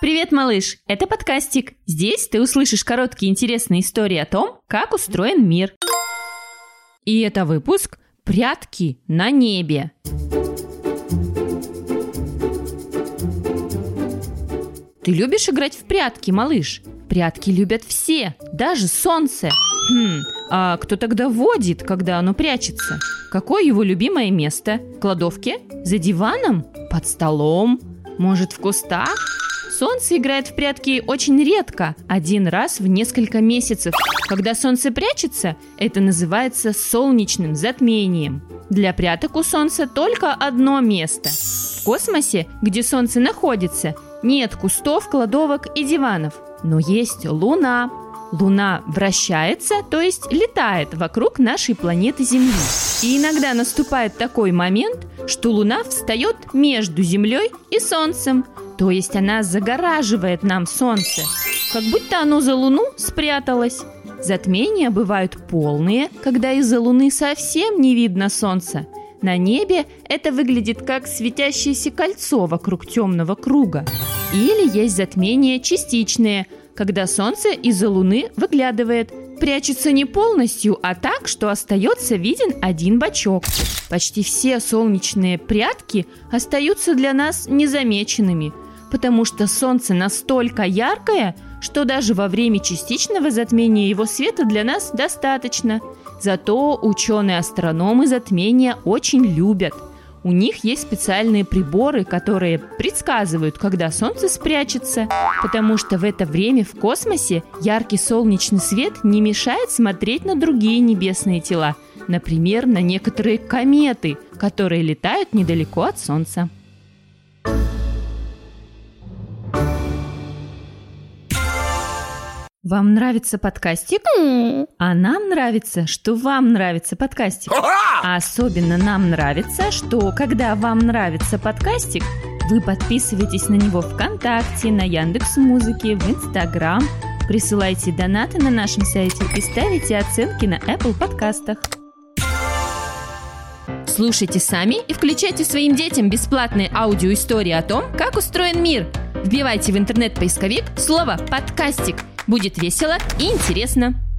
Привет, малыш! Это подкастик. Здесь ты услышишь короткие интересные истории о том, как устроен мир. И это выпуск «Прятки на небе». Ты любишь играть в прятки, малыш? Прятки любят все, даже солнце. Хм, а кто тогда водит, когда оно прячется? Какое его любимое место? В кладовке? За диваном? Под столом? Может, в кустах? Солнце играет в прятки очень редко, один раз в несколько месяцев. Когда солнце прячется, это называется солнечным затмением. Для пряток у солнца только одно место. В космосе, где солнце находится, нет кустов, кладовок и диванов. Но есть Луна. Луна вращается, то есть летает вокруг нашей планеты Земли. И иногда наступает такой момент, что Луна встает между Землей и Солнцем, то есть она загораживает нам Солнце, как будто оно за Луну спряталось. Затмения бывают полные, когда из-за Луны совсем не видно Солнца. На небе это выглядит как светящееся кольцо вокруг темного круга. Или есть затмения частичные – когда солнце из-за луны выглядывает. Прячется не полностью, а так, что остается виден один бачок. Почти все солнечные прятки остаются для нас незамеченными, потому что солнце настолько яркое, что даже во время частичного затмения его света для нас достаточно. Зато ученые-астрономы затмения очень любят – у них есть специальные приборы, которые предсказывают, когда Солнце спрячется, потому что в это время в космосе яркий солнечный свет не мешает смотреть на другие небесные тела, например, на некоторые кометы, которые летают недалеко от Солнца. Вам нравится подкастик? А нам нравится, что вам нравится подкастик. А особенно нам нравится, что когда вам нравится подкастик, вы подписываетесь на него ВКонтакте, на Яндекс Музыке, в Инстаграм, присылайте донаты на нашем сайте и ставите оценки на Apple подкастах. Слушайте сами и включайте своим детям бесплатные аудиоистории о том, как устроен мир. Вбивайте в интернет-поисковик слово «подкастик» Будет весело и интересно.